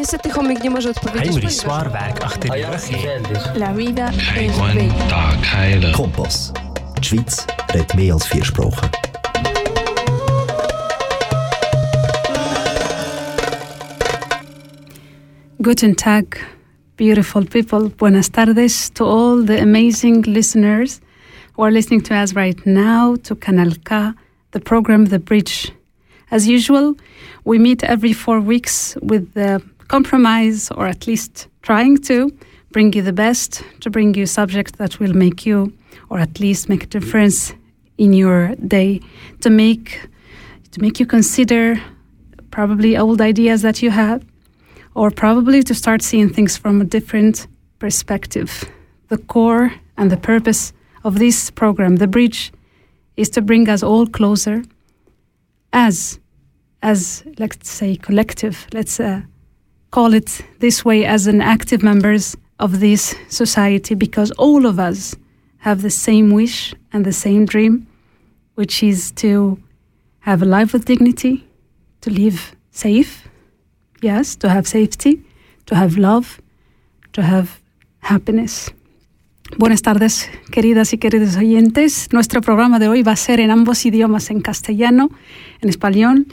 Niestety chomik nie może odpowiedzieć, Hij moet zwaar werk achter die rug heeft. La vida es bella. Tag heilen. Kompass. Die Schweiz redet mehr als vier Sprachen. Guten Tag, beautiful people. Buenas tardes to all the amazing listeners who are listening to us right now to Canal K, the program The Bridge. As usual, we meet every four weeks with the compromise, or at least trying to, bring you the best, to bring you subjects that will make you, or at least make a difference in your day, to make to make you consider probably old ideas that you have or probably to start seeing things from a different perspective. The core and the purpose of this program, The Bridge, is to bring us all closer as, as let's say, collective, let's uh, call it this way, as an active members of this society, because all of us have the same wish and the same dream, which is to have a life with dignity, to live safe, yes, to have safety, to have love, to have happiness. Buenas tardes, queridas y queridos oyentes. Nuestro programa de hoy va a ser en ambos idiomas, en castellano, en español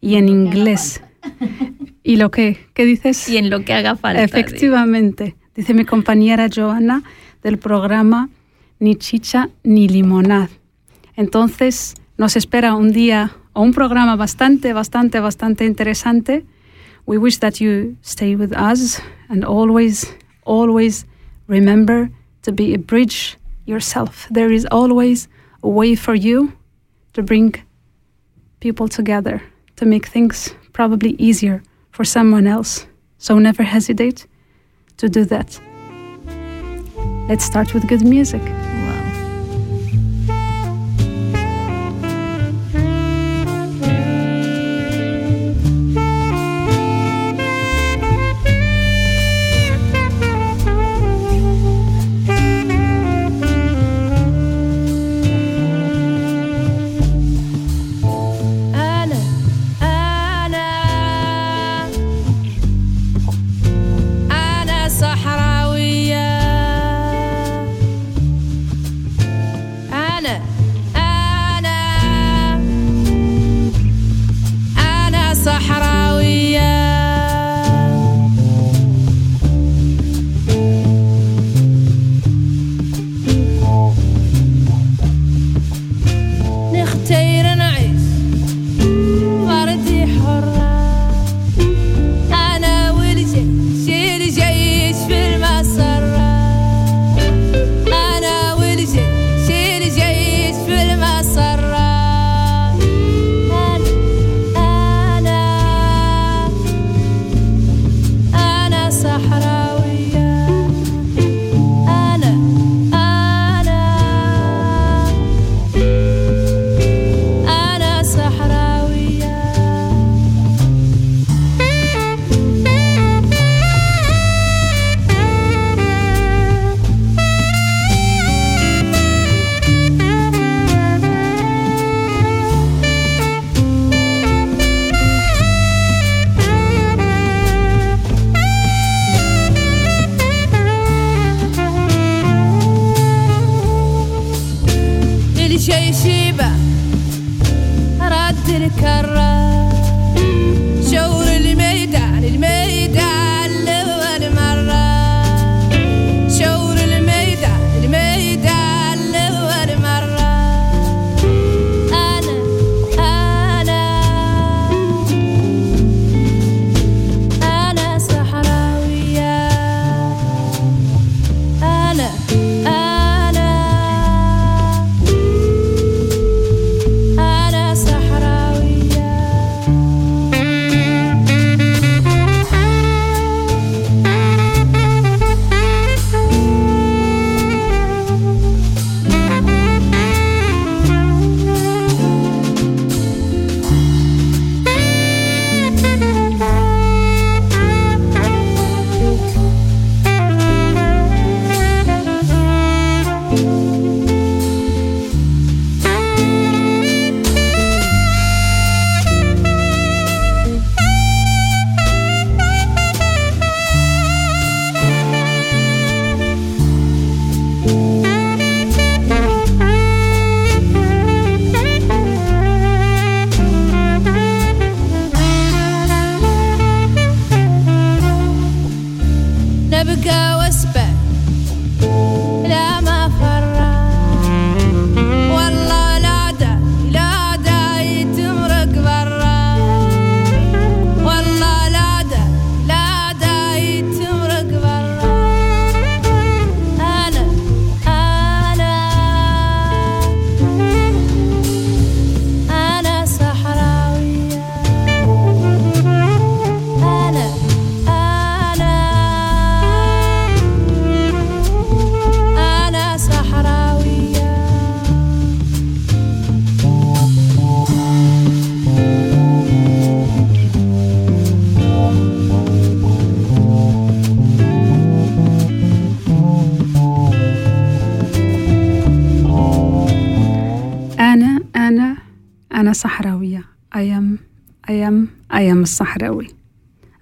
y en inglés. ¿Y lo que? ¿Qué dices? Y en lo que haga falta. Efectivamente, dice mi compañera Joana del programa Ni chicha ni limonada. Entonces, nos espera un día o un programa bastante, bastante, bastante interesante. We wish that you stay with us and always, always remember to be a bridge yourself. There is always a way for you to bring people together, to make things probably easier for someone else. So never hesitate to do that. Let's start with good music.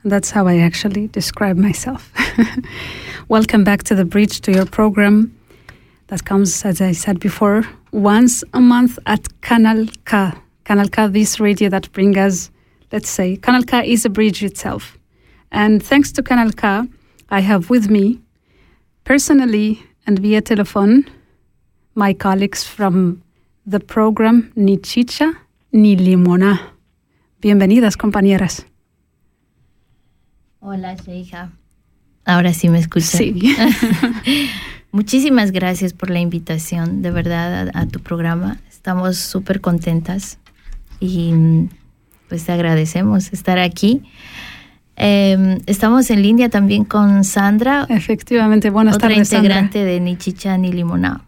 That's how I actually describe myself. Welcome back to the Bridge to your program that comes, as I said before, once a month at Canal K. Canal K, this radio that brings us, let's say, Canal K is a bridge itself. And thanks to Canal K, I have with me, personally and via telephone, my colleagues from the program Ni Chicha ni Limona. Bienvenidas, compañeras. Hola, Sheija. Ahora sí me escuchas. Sí. Muchísimas gracias por la invitación, de verdad, a, a tu programa. Estamos súper contentas y pues te agradecemos estar aquí. Eh, estamos en línea también con Sandra, Efectivamente, buenas otra tardes, Sandra. integrante de Ni Chicha ni Limonada.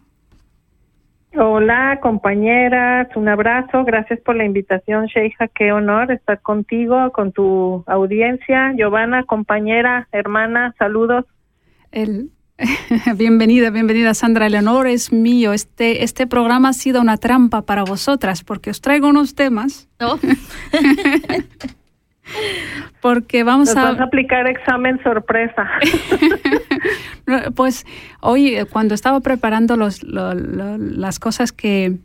Hola, compañeras, un abrazo. Gracias por la invitación, Sheija. Qué honor estar contigo, con tu audiencia. Giovanna, compañera, hermana, saludos. El- bienvenida, bienvenida, Sandra. El honor es mío. Este, este programa ha sido una trampa para vosotras porque os traigo unos temas. Oh, Porque vamos Nos a. vas a aplicar examen sorpresa. Pues hoy, cuando estaba preparando los, lo- lo- las cosas que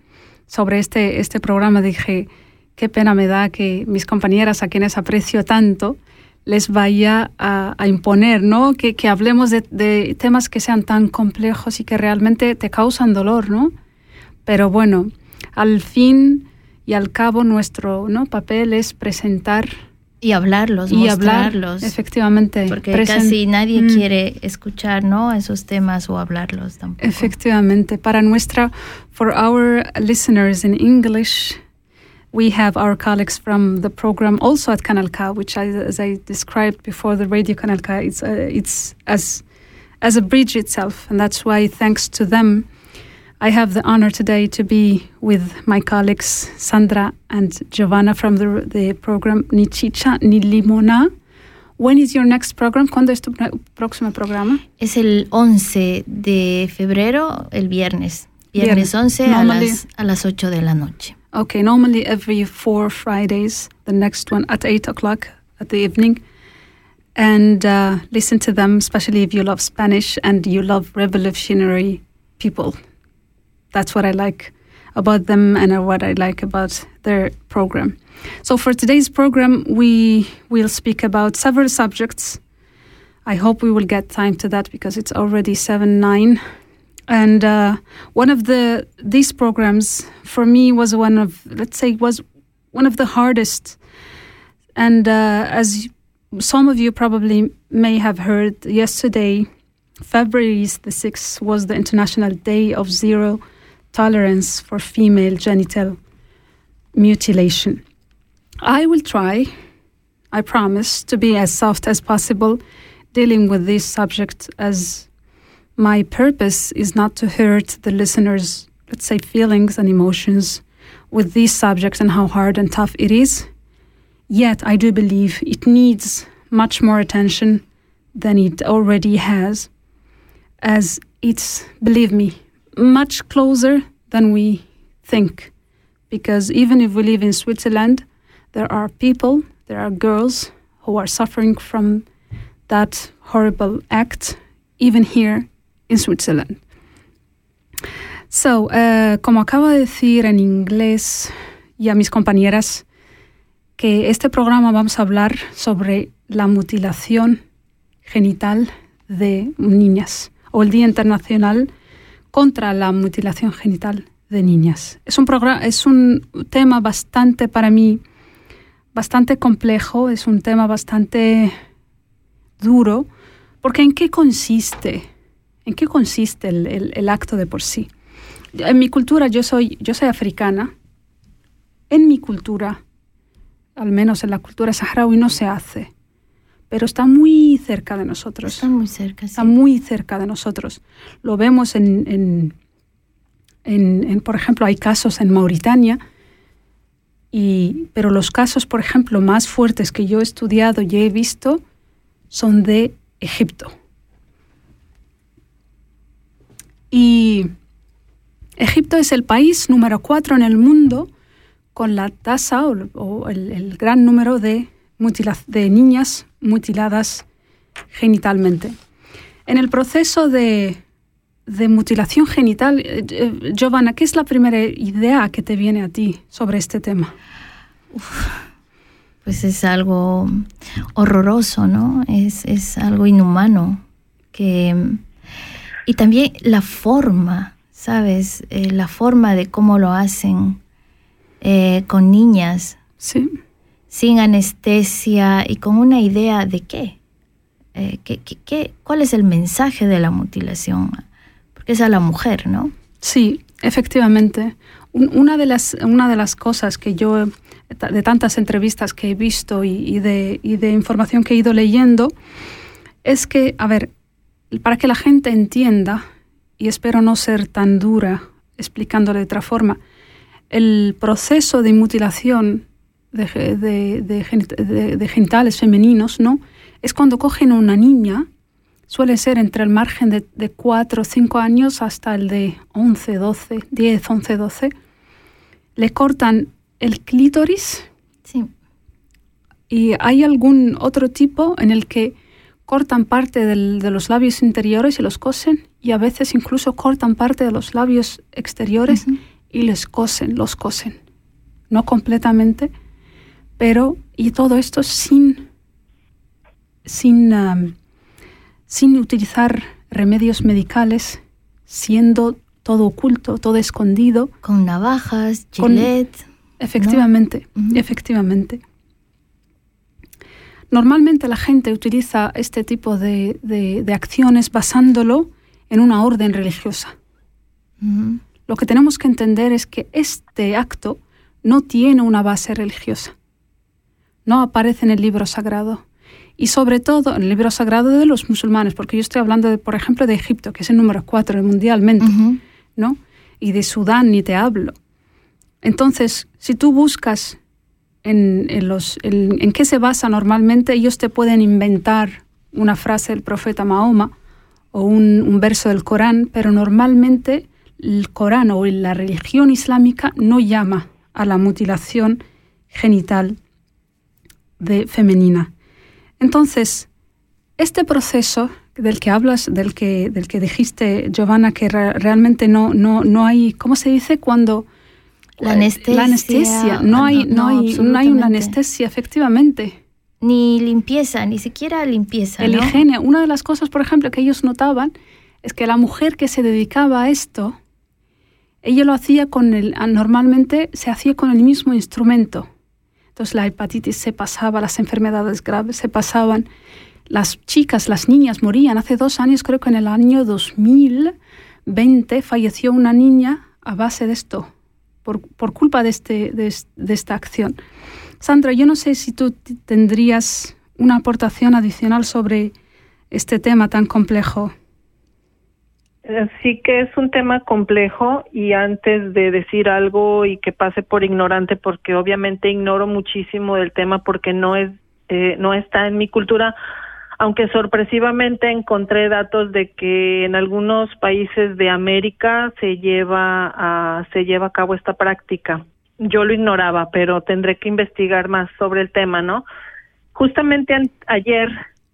sobre este, este programa, dije, qué pena me da que mis compañeras, a quienes aprecio tanto, les vaya a, a imponer, ¿no? Que, que hablemos de, de temas que sean tan complejos y que realmente te causan dolor, ¿no? Pero bueno, al fin y al cabo nuestro ¿no? papel es presentar y hablarlos, y hablar, mostrarlos. efectivamente. porque presen- casi nadie Mm. quiere escuchar, ¿no? Esos temas o hablarlos tampoco. Efectivamente, para nuestra, for our listeners in English, we have our colleagues from the program also at Canal K, which, I, as I described before, the radio Canal K, it's, uh, it's as as a bridge itself, and that's why, thanks to them, I have the honor today to be with my colleagues Sandra and Giovanna from the the program Ni Chicha ni Limona. When is your next program? ¿Cuándo es tu próximo programa? Es el 11 de febrero, el viernes. Viernes Viernes. 11 a Normally- las, a las 8 de la noche. Okay, normally every four Fridays, the next one at eight o'clock at the evening. And uh, listen to them, especially if you love Spanish and you love revolutionary people. That's what I like about them and what I like about their program. So for today's program, we will speak about several subjects. I hope we will get time to that because it's already seven nine. And uh, one of the these programs for me was one of let's say was one of the hardest. And uh, as some of you probably may have heard yesterday, February the sixth was the International Day of Zero Tolerance for Female Genital Mutilation. I will try, I promise, to be as soft as possible dealing with this subject as my purpose is not to hurt the listeners, let's say, feelings and emotions with these subjects and how hard and tough it is. Yet, I do believe it needs much more attention than it already has, as it's, believe me, much closer than we think. Because even if we live in Switzerland, there are people, there are girls who are suffering from that horrible act, even here in Switzerland. So, uh, como acabo de decir en inglés y a mis compañeras, que este programa vamos a hablar sobre la mutilación genital de niñas o el Día Internacional contra la mutilación genital de niñas. Es un, programa, es un tema bastante, para mí, bastante complejo, es un tema bastante duro, porque ¿en qué consiste? ¿En qué consiste el, el, acto de por sí? En mi cultura, yo soy, yo soy africana, en mi cultura, al menos en la cultura saharaui, no se hace, pero está muy cerca de nosotros. Está muy cerca, Está muy cerca de nosotros. Lo vemos en en, por ejemplo, hay casos en Mauritania, y, pero los casos, por ejemplo, más fuertes que yo he estudiado y he visto son de Egipto. Y Egipto es el país número cuatro en el mundo con la tasa o, el, gran número de, de niñas mutiladas genitalmente. En el proceso de de mutilación genital. Eh, eh, Giovanna, ¿qué es la primera idea que te viene a ti sobre este tema? pues es algo horroroso, ¿no? Es, algo inhumano. Que, y también la forma, ¿sabes? Eh, la forma de cómo lo hacen con niñas. Sí. Sin anestesia y con una idea de qué. ¿qué, qué, cuál es el mensaje de la mutilación? es a la mujer, ¿no? Sí, efectivamente. una, de las, una de las cosas que yo, de tantas entrevistas que he visto y, de, de información que he ido leyendo, es que, a ver, para que la gente entienda, y espero no ser tan dura explicándole de otra forma, el proceso de mutilación de, de, genitales femeninos, ¿no? Es cuando cogen a una niña suele ser entre el margen de, de 4 o 5 años hasta el de 11, 12, 10, 11, 12. Le cortan el clítoris. Sí. Y hay algún otro tipo en el que cortan parte de los labios interiores y los cosen, y a veces incluso cortan parte de los labios exteriores y les cosen, los cosen. No completamente, pero, y todo esto sin, sin um, sin utilizar remedios medicales, siendo todo oculto, todo escondido. Con navajas, gilet. efectivamente, efectivamente. Normalmente la gente utiliza este tipo de, de, acciones basándolo en una orden religiosa. Lo que tenemos que entender es que este acto no tiene una base religiosa. No aparece en el libro sagrado y sobre todo en el libro sagrado de los musulmanes, porque yo estoy hablando, de, por ejemplo, de Egipto, que es el número cuatro mundialmente, ¿no? Y de Sudán ni te hablo. Entonces, si tú buscas en, los, en, qué se basa normalmente, ellos te pueden inventar una frase del profeta Mahoma o un, un verso del Corán, pero normalmente el Corán o la religión islámica no llama a la mutilación genital de femenina. Entonces, este proceso del que hablas, del que, del que dijiste, Giovanna, que realmente no, no, no hay, ¿cómo se dice? Cuando... La anestesia. La anestesia. No, hay, no, hay, no hay una anestesia, efectivamente. Ni limpieza, ni siquiera limpieza. El higiene. Una de las cosas, por ejemplo, que ellos notaban es que la mujer que se dedicaba a esto, ella lo hacía con el, normalmente se hacía con el mismo instrumento. Entonces la hepatitis se pasaba, las enfermedades graves se pasaban, las chicas, las niñas morían. Hace dos años, creo que en el año 2020, falleció una niña a base de esto, por, por culpa de, este, de, de esta acción. Sandra, yo no sé si tú tendrías una aportación adicional sobre este tema tan complejo. Sí que es un tema complejo y antes de decir algo y que pase por ignorante, porque obviamente ignoro muchísimo del tema porque no es eh, no está en mi cultura, aunque sorpresivamente encontré datos de que en algunos países de América se lleva a se lleva a cabo esta práctica. Yo lo ignoraba, pero tendré que investigar más sobre el tema, ¿no? Justamente ayer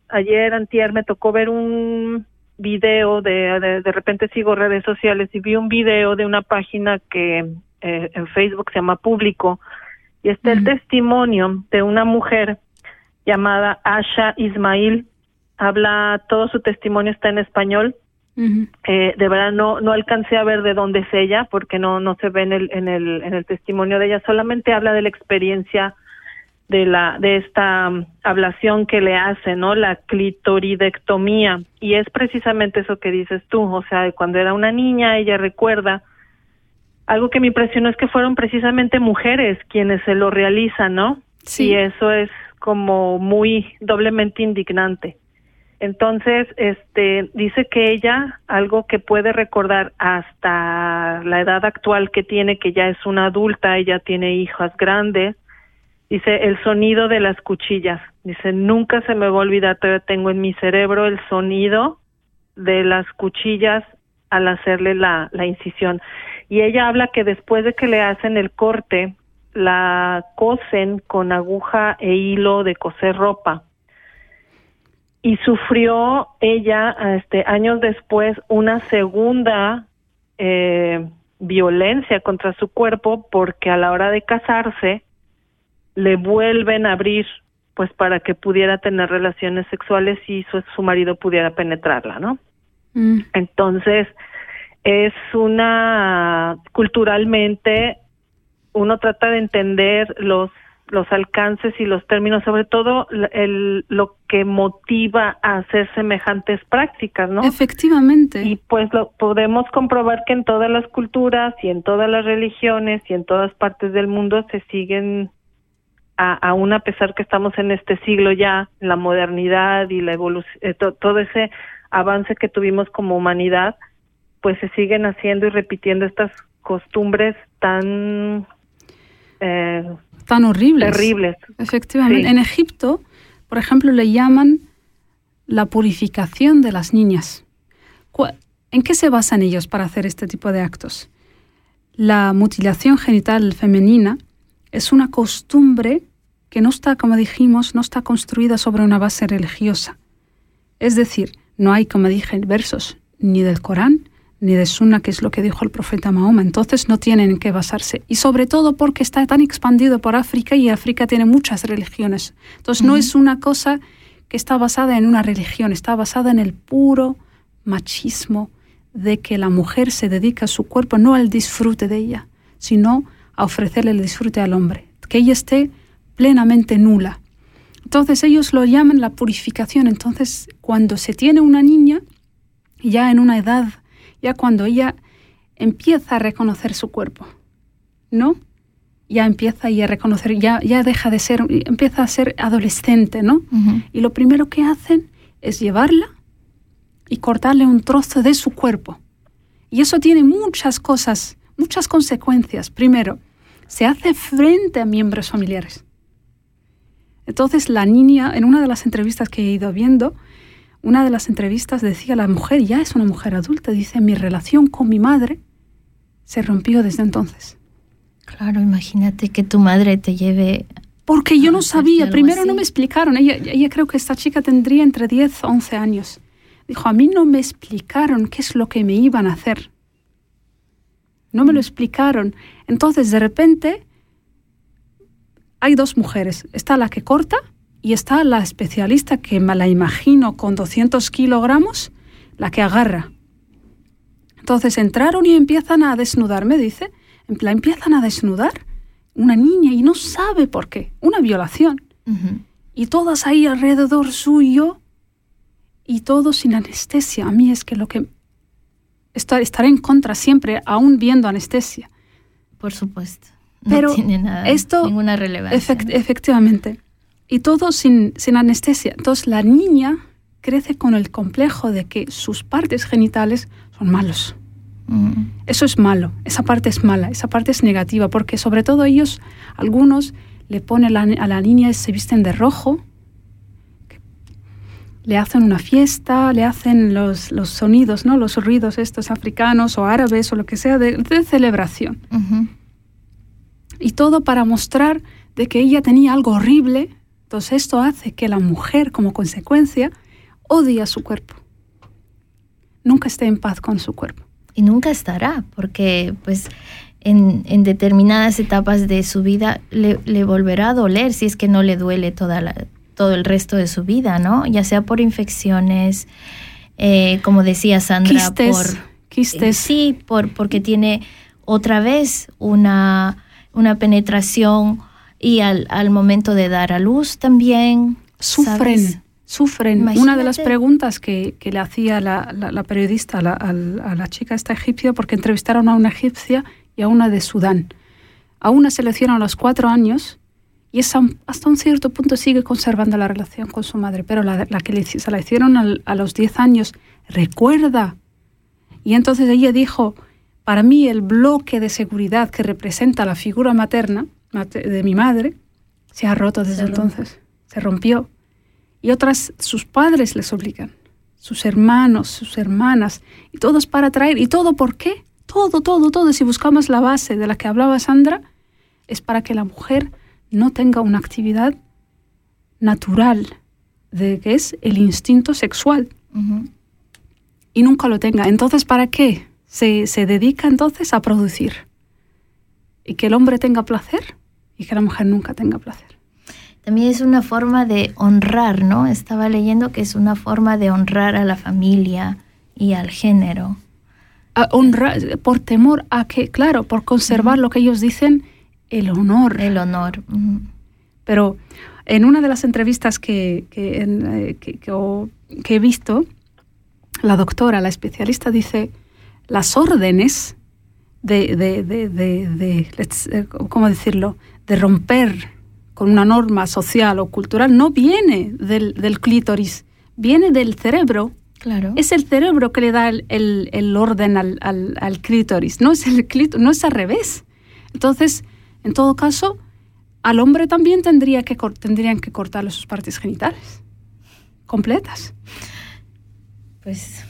ayer antier me tocó ver un video de, de, repente sigo redes sociales y vi un video de una página que eh, en Facebook se llama Público y está el testimonio de una mujer llamada Asha Ismail. Habla, todo su testimonio está en español. Eh, de verdad no no alcancé a ver de dónde es ella porque no no se ve en el en el en el testimonio de ella. Solamente habla de la experiencia de la de esta mm, ablación que le hace no la clitoridectomía. Y es precisamente eso que dices tú. O sea cuando era una niña ella recuerda algo que me impresionó es que fueron precisamente mujeres quienes se lo realizan no Sí. y eso es como muy doblemente indignante. Entonces, este, dice que ella, algo que puede recordar hasta la edad actual que tiene, que ya es una adulta, ella tiene hijas grandes, dice el sonido de las cuchillas. Dice, nunca se me va a olvidar, todavía tengo en mi cerebro el sonido de las cuchillas al hacerle la, incisión. Y ella habla que después de que le hacen el corte, la cosen con aguja e hilo de coser ropa y sufrió ella este años después una segunda eh, violencia contra su cuerpo porque a la hora de casarse le vuelven a abrir pues para que pudiera tener relaciones sexuales y su, su marido pudiera penetrarla, ¿no? Mm. Entonces, es una, culturalmente, uno trata de entender los, los alcances y los términos, sobre todo el, lo que motiva a hacer semejantes prácticas, ¿no? Efectivamente. Y pues lo podemos comprobar que en todas las culturas y en todas las religiones y en todas partes del mundo se siguen, a, aún a pesar que estamos en este siglo ya, la modernidad y la evolución, todo ese avance que tuvimos como humanidad, pues se siguen haciendo y repitiendo estas costumbres tan eh, Tan horribles. terribles. Efectivamente. Sí. En Egipto, por ejemplo, le llaman la purificación de las niñas. ¿En qué se basan ellos para hacer este tipo de actos? La mutilación genital femenina es una costumbre que no está, como dijimos, no está construida sobre una base religiosa. Es decir, no hay, como dije, versos ni del Corán ni de Sunna, que es lo que dijo el profeta Mahoma. Entonces no tienen en qué basarse. Y sobre todo porque está tan expandido por África y África tiene muchas religiones. Entonces no es una cosa que está basada en una religión, está basada en el puro machismo de que la mujer se dedica a su cuerpo no al disfrute de ella, sino a ofrecerle el disfrute al hombre, que ella esté plenamente nula. Entonces ellos lo llaman la purificación. Entonces cuando se tiene una niña, ya en una edad, ya cuando ella empieza a reconocer su cuerpo, ¿no? Ya empieza ya a reconocer, ya, ya deja de ser, empieza a ser adolescente, ¿no? Y lo primero que hacen es llevarla y cortarle un trozo de su cuerpo. Y eso tiene muchas cosas, muchas consecuencias. Primero, se hace frente a miembros familiares. Entonces la niña, en una de las entrevistas que he ido viendo, una de las entrevistas decía, la mujer ya es una mujer adulta, dice, mi relación con mi madre se rompió desde entonces. Claro, imagínate que tu madre te lleve. Porque yo no sabía, primero no me explicaron, ella, ella creo que esta chica tendría entre 10 o 11 años. Dijo, a mí no me explicaron qué es lo que me iban a hacer. No me lo explicaron. Entonces, de repente, hay dos mujeres. Está la que corta y está la especialista que me la imagino con 200 kilogramos, la que agarra. Entonces entraron y empiezan a desnudarme, dice. Plan, empiezan a desnudar una niña y no sabe por qué. Una violación. Y todas ahí alrededor suyo y todo sin anestesia. A mí es que lo que... Estar, estaré en contra siempre, aún viendo anestesia. Por supuesto. No Pero tiene nada, esto- ninguna relevancia. Efect- efectivamente. Y todo sin, sin anestesia. Entonces la niña crece con el complejo de que sus partes genitales son malos. Mm. Eso es malo, esa parte es mala, esa parte es negativa, porque sobre todo ellos, algunos le ponen la- a la niña, se visten de rojo, le hacen una fiesta, le hacen los, los sonidos, ¿no? los ruidos estos africanos o árabes o lo que sea de, de celebración. Y todo para mostrar de que ella tenía algo horrible. Entonces esto hace que la mujer, como consecuencia, odie a su cuerpo. Nunca esté en paz con su cuerpo. Y nunca estará, porque pues en, en determinadas etapas de su vida le, le volverá a doler si es que no le duele toda la, todo el resto de su vida, ¿no? Ya sea por infecciones, eh, como decía Sandra, Quistes, por quistes. sí, por porque tiene otra vez una una penetración y al, al momento de dar a luz también sufren, ¿sabes? sufren. Una de las preguntas que, que le hacía la, la- la periodista a la, al- a la chica esta egipcia, porque entrevistaron a una egipcia y a una de Sudán. A una se le hicieron a los cuatro años y hasta un cierto punto sigue conservando la relación con su madre, pero la, la que le, se la hicieron al- a los diez años recuerda. Y entonces ella dijo, para mí el bloque de seguridad que representa la figura materna mate- de mi madre se ha roto desde Se entonces, se rompió. Y otras, sus padres les obligan, sus hermanos, sus hermanas, y todos para traer. ¿Y todo por qué? Todo, todo, todo. Si buscamos la base de la que hablaba Sandra, es para que la mujer no tenga una actividad natural, de que es el instinto sexual, y nunca lo tenga. Entonces, ¿para qué? Se, se dedica entonces a producir. Y que el hombre tenga placer y que la mujer nunca tenga placer. También es una forma de honrar, ¿no? Estaba leyendo que es una forma de honrar a la familia y al género. A honrar, por temor a que, claro, por conservar lo que ellos dicen, el honor. El honor. Pero en una de las entrevistas que, que, en, eh, que- he visto, la doctora, la especialista, dice las órdenes de, de, de, eh, ¿cómo decirlo?, de romper con una norma social o cultural no viene del, del clítoris, viene del cerebro. Claro. Es el cerebro que le da el, el- el orden al, al- al clítoris, no es el clítoris, no es al revés. Entonces, en todo caso, al hombre también tendría que, tendrían que cortarle sus partes genitales completas. Pues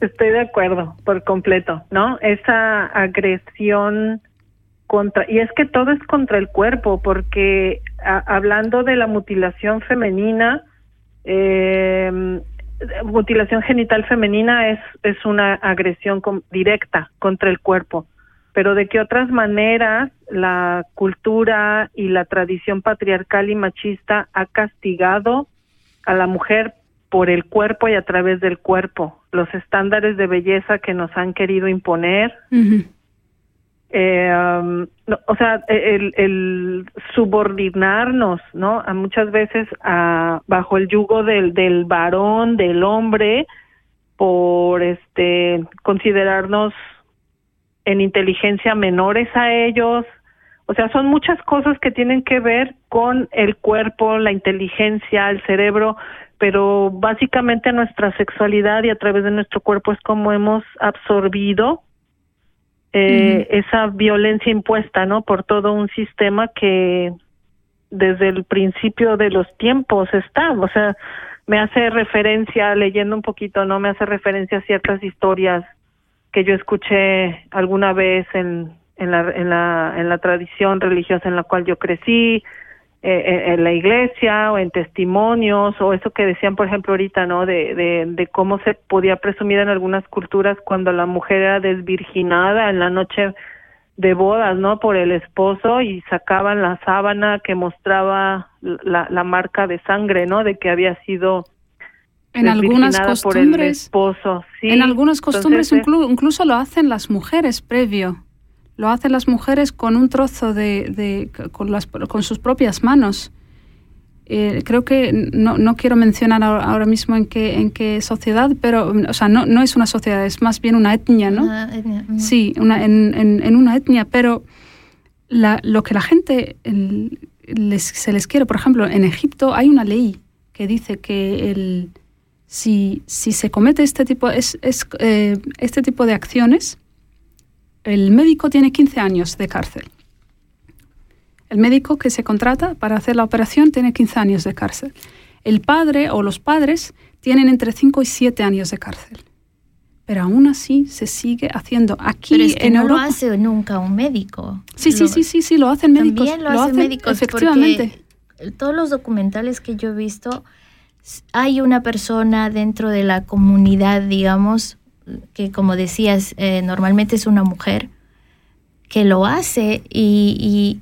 Estoy de acuerdo, por completo, ¿no? Esa agresión contra, y es que todo es contra el cuerpo, porque a- hablando de la mutilación femenina, eh, mutilación genital femenina es, es una agresión com- directa contra el cuerpo, pero de qué otras maneras la cultura y la tradición patriarcal y machista ha castigado a la mujer por el cuerpo y a través del cuerpo, los estándares de belleza que nos han querido imponer, eh, um, no, o sea, el, el subordinarnos, ¿no? A muchas veces a, bajo el yugo del, del varón, del hombre, por este considerarnos en inteligencia menores a ellos. O sea, son muchas cosas que tienen que ver con el cuerpo, la inteligencia, el cerebro, pero básicamente nuestra sexualidad y a través de nuestro cuerpo es como hemos absorbido eh, esa violencia impuesta, ¿no? Por todo un sistema que desde el principio de los tiempos está, o sea, me hace referencia, leyendo un poquito, ¿no? Me hace referencia a ciertas historias que yo escuché alguna vez en, en, la, en, la, en la tradición religiosa en la cual yo crecí, eh, en, en la iglesia o en testimonios o eso que decían, por ejemplo, ahorita, ¿no? De, de, de cómo se podía presumir en algunas culturas cuando la mujer era desvirginada en la noche de bodas, ¿no? Por el esposo y sacaban la sábana que mostraba la, la marca de sangre, ¿no? De que había sido En algunas desvirginada por el costumbres, esposo. Sí. en algunas costumbres Entonces, inclu- incluso lo hacen las mujeres previo. Lo hacen las mujeres con un trozo de, de- con, las, con sus propias manos. Eh, creo que no, no quiero mencionar ahora mismo en qué, en qué sociedad, pero, o sea, no, no es una sociedad, es más bien una etnia, ¿no? Ah, etnia, ujú. Sí, una, en, en- en una etnia, pero la- lo que la gente el- les- se les quiere, por ejemplo, en Egipto hay una ley que dice que el, si, si se comete este tipo, es, es, eh, este tipo de acciones, el médico tiene 15 años de cárcel. El médico que se contrata para hacer la operación tiene 15 años de cárcel. El padre o los padres tienen entre 5 y 7 años de cárcel. Pero aún así se sigue haciendo aquí Pero es que en no Europa. lo hace nunca un médico. Sí, sí, Lo- sí, sí, sí, lo hacen médicos. También lo, hacen hacen médicos efectivamente. porque todos los documentales que yo he visto hay una persona dentro de la comunidad, digamos, que como decías, eh, normalmente es una mujer que lo hace y, y-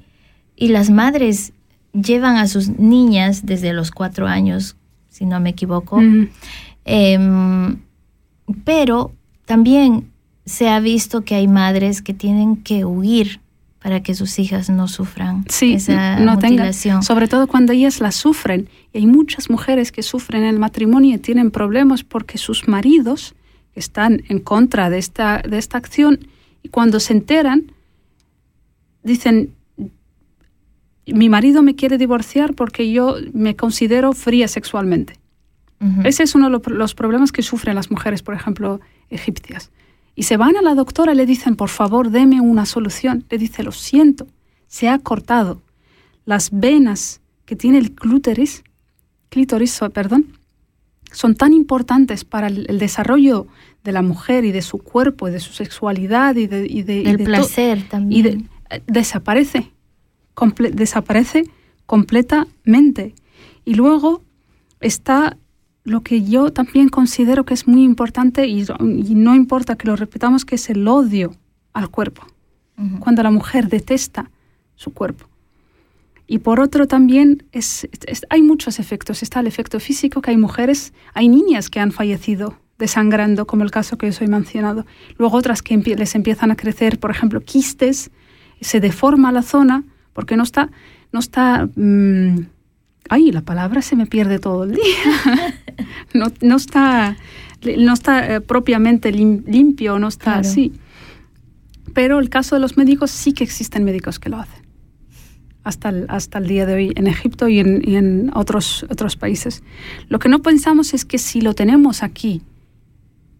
y las madres llevan a sus niñas desde los cuatro años, si no me equivoco. Mm, Em, pero también se ha visto que hay madres que tienen que huir para que sus hijas no sufran Sí, esa no mutilación. sobre todo cuando ellas la sufren. Y hay muchas mujeres que sufren en el matrimonio y tienen problemas porque sus maridos están en contra de esta, de esta acción y cuando se enteran dicen, mi marido me quiere divorciar porque yo me considero fría sexualmente. Ese es uno de lo- los problemas que sufren las mujeres, por ejemplo, egipcias. Y se van a la doctora y le dicen, por favor, deme una solución. Le dice, lo siento, se ha cortado. Las venas que tiene el clítoris, clítoris, perdón, son tan importantes para el, el desarrollo de la mujer y de su cuerpo y de su sexualidad y de, y de- y El de placer y también. de- eh, desaparece, comple- desaparece completamente. Y luego está lo que yo también considero que es muy importante y, y no importa que lo repitamos, que es el odio al cuerpo, cuando la mujer detesta su cuerpo. Y por otro también es, es- hay muchos efectos. Está el efecto físico, que hay mujeres, hay niñas que han fallecido desangrando, como el caso que os he mencionado. Luego otras que les empiezan a crecer, por ejemplo, quistes, se deforma la zona porque no está, no está, mm, ay, la palabra se me pierde todo el día. no, no está, no está eh, propiamente lim- limpio, no está Claro. así. Pero el caso de los médicos sí que existen médicos que lo hacen. Hasta el, hasta el día de hoy en Egipto y en, y en otros, otros países. Lo que no pensamos es que si lo tenemos aquí,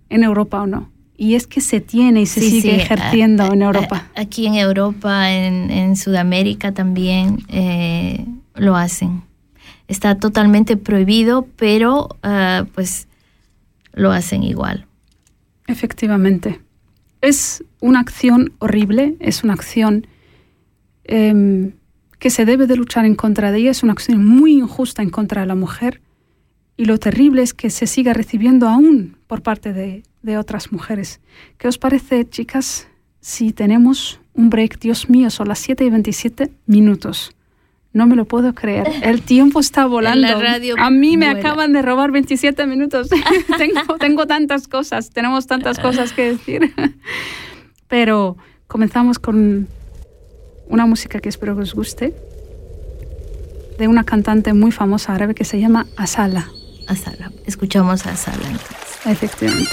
en Europa o no. Y es que se tiene y se Sí, sigue sí, ejerciendo a- en a- Europa. Aquí en Europa, en, en Sudamérica también eh, lo hacen. Está totalmente prohibido, pero ah, pues lo hacen igual. Efectivamente. Es una acción horrible, es una acción em, que se debe de luchar en contra de ella, es una acción muy injusta en contra de la mujer y lo terrible es que se siga recibiendo aún por parte de, de otras mujeres. ¿Qué os parece, chicas, si tenemos un break? Dios mío, son las 7 y 27 minutos. No me lo puedo creer. El tiempo está volando. radio A mí me vuela. acaban de robar 27 minutos. tengo, tengo tantas cosas, tenemos tantas cosas que decir. Pero comenzamos con una música que espero que os guste, de una cantante muy famosa árabe que se llama Asala, A Sala. Escuchamos a Sala entonces. efectivamente.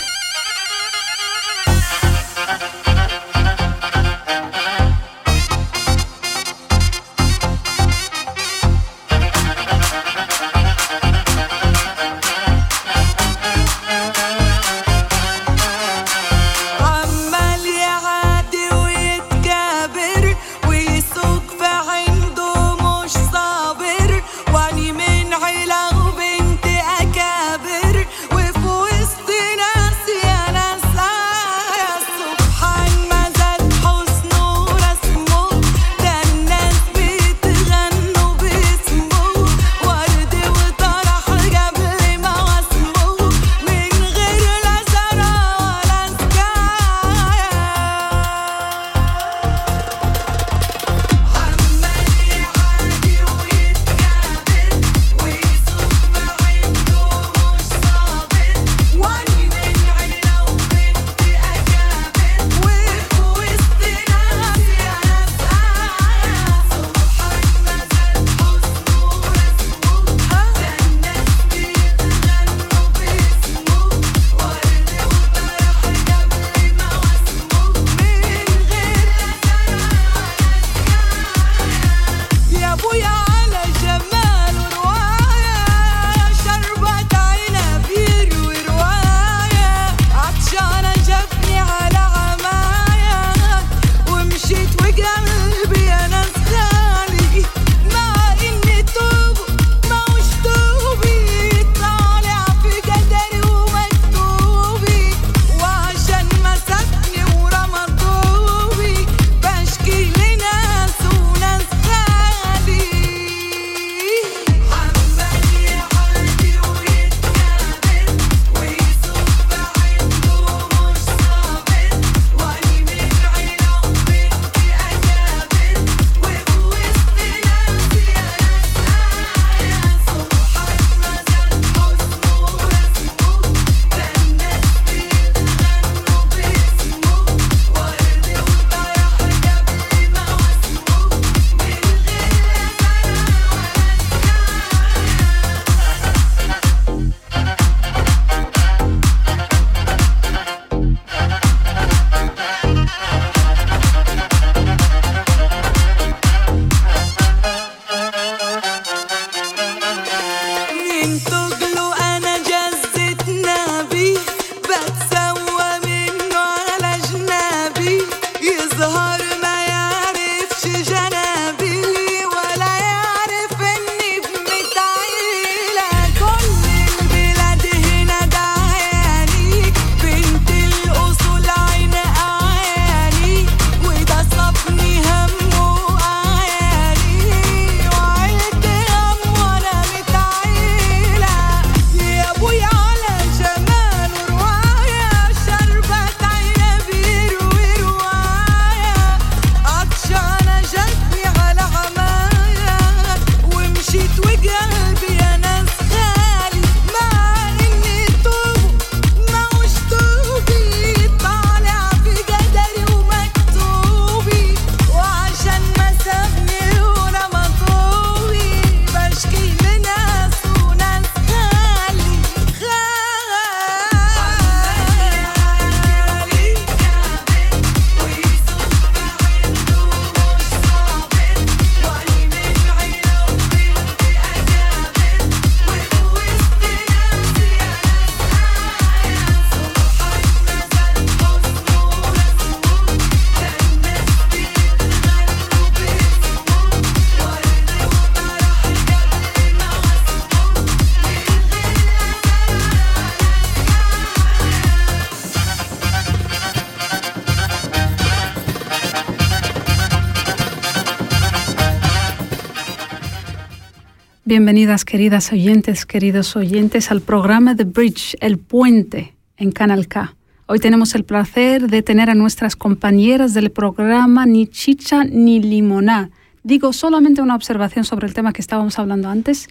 Bienvenidas queridas oyentes, queridos oyentes al programa The Bridge, El Puente, en Canal K. Hoy tenemos el placer de tener a nuestras compañeras del programa Ni Chicha ni Limoná. Digo solamente una observación sobre el tema que estábamos hablando antes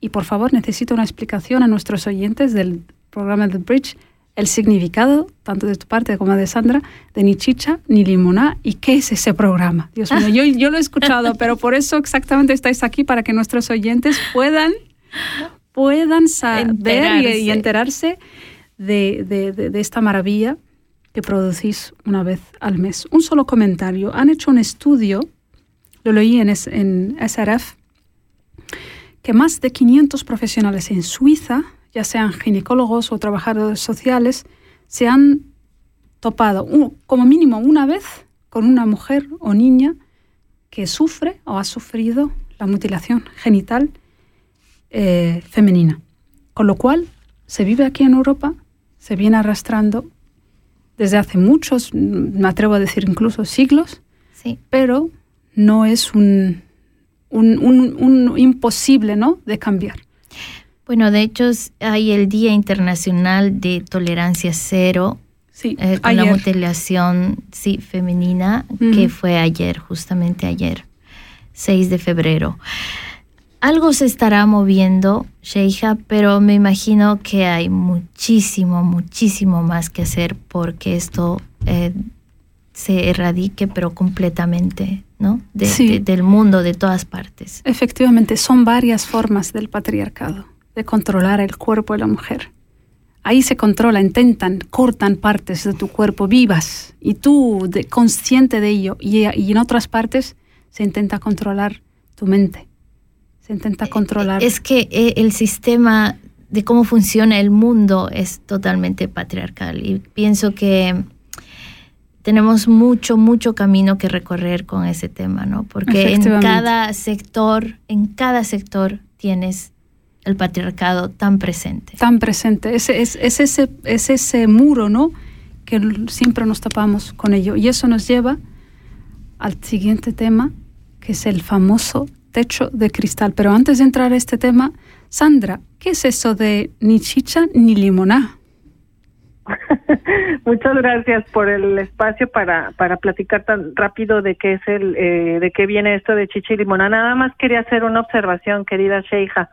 y por favor necesito una explicación a nuestros oyentes del programa The Bridge el significado, tanto de tu parte como de Sandra, de ni chicha ni limoná y qué es ese programa. Dios mío, yo, yo lo he escuchado, pero por eso exactamente estáis aquí, para que nuestros oyentes puedan, puedan saber y, enterarse de, de, de, esta maravilla que producís una vez al mes. Un solo comentario. Han hecho un estudio, lo leí en, en SRF, que más de 500 profesionales en Suiza ya sean ginecólogos o trabajadores sociales, se han topado como mínimo una vez con una mujer o niña que sufre o ha sufrido la mutilación genital eh, femenina. Con lo cual, se vive aquí en Europa, se viene arrastrando desde hace muchos, me atrevo a decir incluso siglos, sí. pero no es un, un, un imposible ¿no? de cambiar. Bueno, de hecho hay el Día Internacional de Tolerancia Cero sí, eh, con la mutilación sí, femenina, que fue ayer, justamente ayer, 6 de febrero. Algo se estará moviendo, Sheija, pero me imagino que hay muchísimo, muchísimo más que hacer porque esto eh, se erradique, pero completamente, ¿no? del mundo, de todas partes. Efectivamente, son varias formas del patriarcado de controlar el cuerpo de la mujer. Ahí se controla, intentan, cortan partes de tu cuerpo vivas y tú de, consciente de ello. Y, en otras partes se intenta controlar tu mente. Se intenta controlar. Es que eh, el sistema de cómo funciona el mundo es totalmente patriarcal y pienso que tenemos mucho, mucho camino que recorrer con ese tema, ¿no? Porque en cada sector, en cada sector tienes el patriarcado tan presente. Tan presente. Es, es, ese, es ese muro, ¿no? Que siempre nos tapamos con ello. Y eso nos lleva al siguiente tema, que es el famoso techo de cristal. Pero antes de entrar a este tema, Sandra, ¿qué es eso de ni chicha ni limoná? Muchas gracias por el espacio para, para platicar tan rápido de qué es el, eh, de qué viene esto de chicha y limoná. Nada más quería hacer una observación, querida Sheija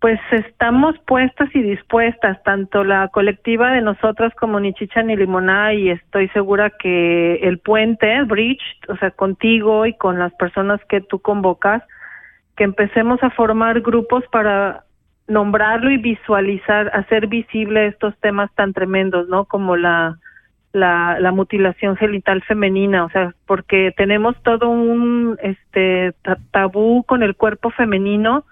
pues estamos puestas y dispuestas, tanto la colectiva de nosotras como ni chicha ni limoná, y estoy segura que el puente, Bridge, o sea, contigo y con las personas que tú convocas, que empecemos a formar grupos para nombrarlo y visualizar, hacer visible estos temas tan tremendos, ¿no? Como la, la, la mutilación genital femenina, o sea, porque tenemos todo un este tabú con el cuerpo femenino,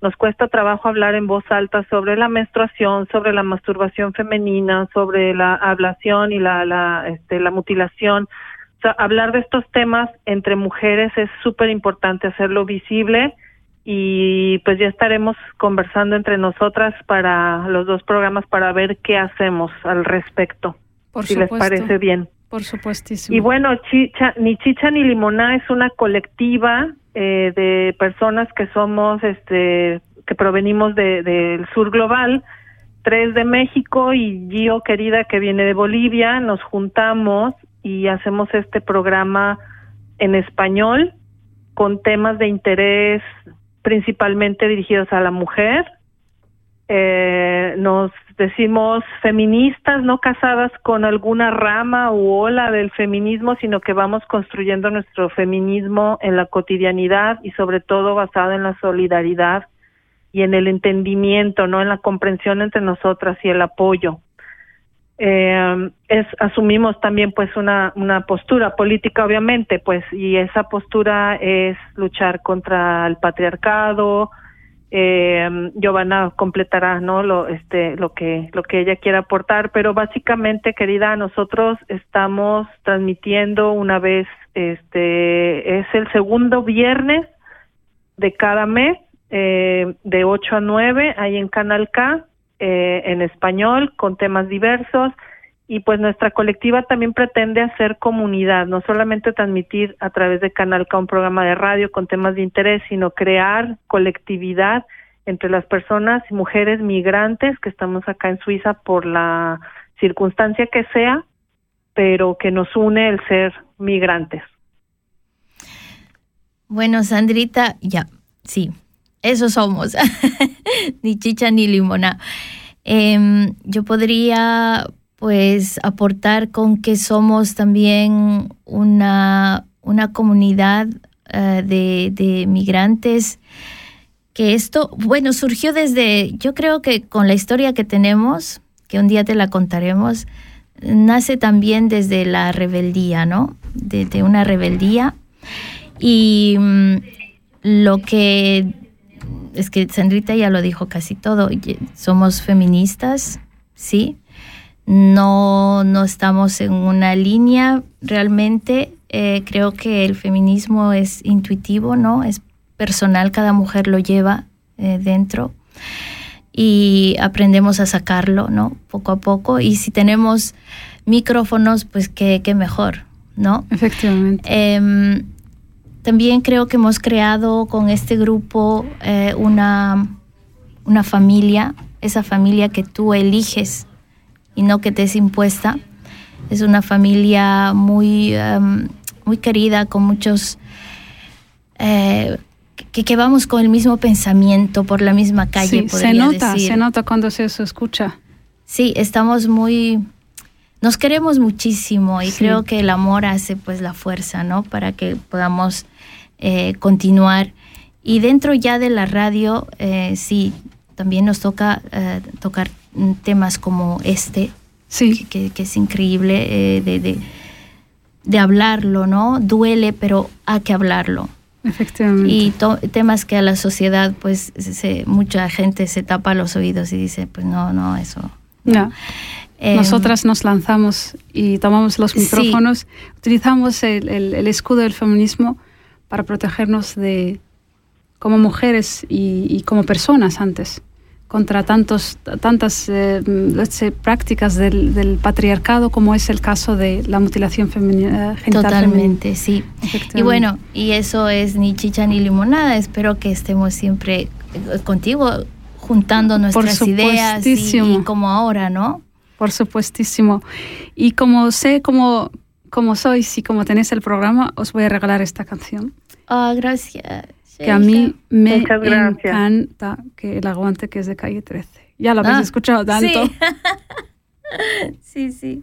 nos cuesta trabajo hablar en voz alta sobre la menstruación, sobre la masturbación femenina, sobre la ablación y la, la, este, la mutilación. O sea, hablar de estos temas entre mujeres es súper importante, hacerlo visible y pues ya estaremos conversando entre nosotras para los dos programas para ver qué hacemos al respecto, Por si les parece bien. Por supuestísimo. Y bueno, chicha, ni chicha ni limoná es una colectiva eh, de personas que somos, este, que provenimos del de, sur global, tres de México y Gio querida que viene de Bolivia, nos juntamos y hacemos este programa en español con temas de interés principalmente dirigidos a la mujer. Eh, nos decimos feministas, no casadas con alguna rama u ola del feminismo, sino que vamos construyendo nuestro feminismo en la cotidianidad y sobre todo basado en la solidaridad y en el entendimiento, no en la comprensión entre nosotras y el apoyo. Eh, es asumimos también pues una una postura política obviamente pues y esa postura es luchar contra el patriarcado eh, Giovanna completará no lo este lo que lo que ella quiera aportar pero básicamente querida nosotros estamos transmitiendo una vez este es el segundo viernes de cada mes eh, de 8 a 9 ahí en Canal K eh, en español con temas diversos y pues nuestra colectiva también pretende hacer comunidad, no solamente transmitir a través de Canal K un programa de radio con temas de interés, sino crear colectividad entre las personas mujeres migrantes que estamos acá en Suiza por la circunstancia que sea, pero que nos une el ser migrantes. Bueno, Sandrita, ya, sí, eso somos, ni chicha ni limona. Em, yo podría pues aportar con que somos también una, una comunidad eh, de, de, migrantes, que esto, bueno, surgió desde, yo creo que con la historia que tenemos, que un día te la contaremos, nace también desde la rebeldía, ¿no? De, una rebeldía. Y mm, lo que, es que Sandrita ya lo dijo casi todo, somos feministas, ¿sí? No, no estamos en una línea realmente. Eh, creo que el feminismo es intuitivo, ¿no? Es personal, cada mujer lo lleva eh, dentro y aprendemos a sacarlo, ¿no? Poco a poco. Y si tenemos micrófonos, pues qué, qué mejor, ¿no? Efectivamente. Em, también creo que hemos creado con este grupo eh, una, una familia, esa familia que tú eliges y no que te es impuesta. Es una familia muy, em, muy querida, con muchos... Eh, que, que, vamos con el mismo pensamiento por la misma calle. Sí, se nota, se nota cuando se, escucha. Sí, estamos muy, nos queremos muchísimo y creo que el amor hace pues la fuerza, ¿no? Para que podamos eh, continuar. Y dentro ya de la radio, eh, sí, también nos toca tocar temas como este, sí. que, que, es increíble eh, de, de, de, hablarlo, ¿no? Duele, pero hay que hablarlo. Efectivamente. Y temas que a la sociedad, pues, se, mucha gente se tapa los oídos y dice, pues no, no, eso. No. Eh, Nosotras nos lanzamos y tomamos los micrófonos, sí. utilizamos el, el, el, escudo del feminismo para protegernos de como mujeres y, y como personas antes contra tantos, tantas eh, prácticas del, del, patriarcado como es el caso de la mutilación femenina. Eh, Totalmente, sí. Y bueno, y eso es ni chicha ni limonada. Espero que estemos siempre contigo juntando nuestras ideas y, y, como ahora, ¿no? Por supuestísimo. Y como sé cómo, cómo sois y como tenéis el programa, os voy a regalar esta canción. Ah, oh, gracias que a mí me encanta que el aguante que es de calle 13. Ya lo habéis ah, escuchado tanto. Sí, sí. sí.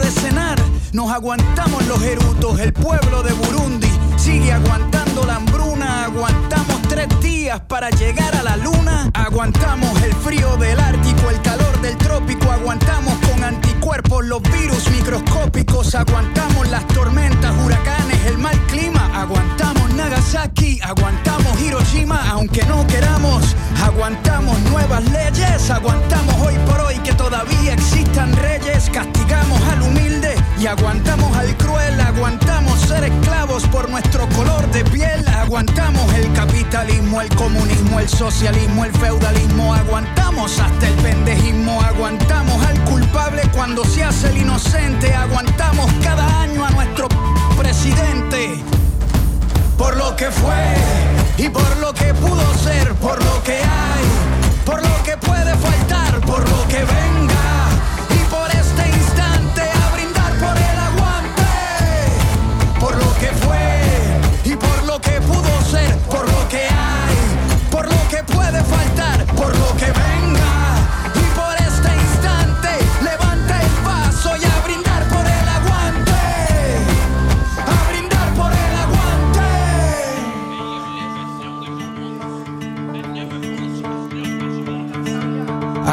de cenar. Nos aguantamos los erutos, el pueblo de Burundi sigue aguantando la hambruna. Aguantamos tres días para llegar a la luna. Aguantamos el frío del Ártico, el calor del trópico. Aguantamos el capitalismo, el comunismo, el socialismo, el feudalismo. Aguantamos hasta el pendejismo. Aguantamos al culpable cuando se hace el inocente. Aguantamos cada año a nuestro presidente por lo que fue y por lo que pudo ser, por lo que hay, por lo que puede faltar, por lo que venga pudo ser, por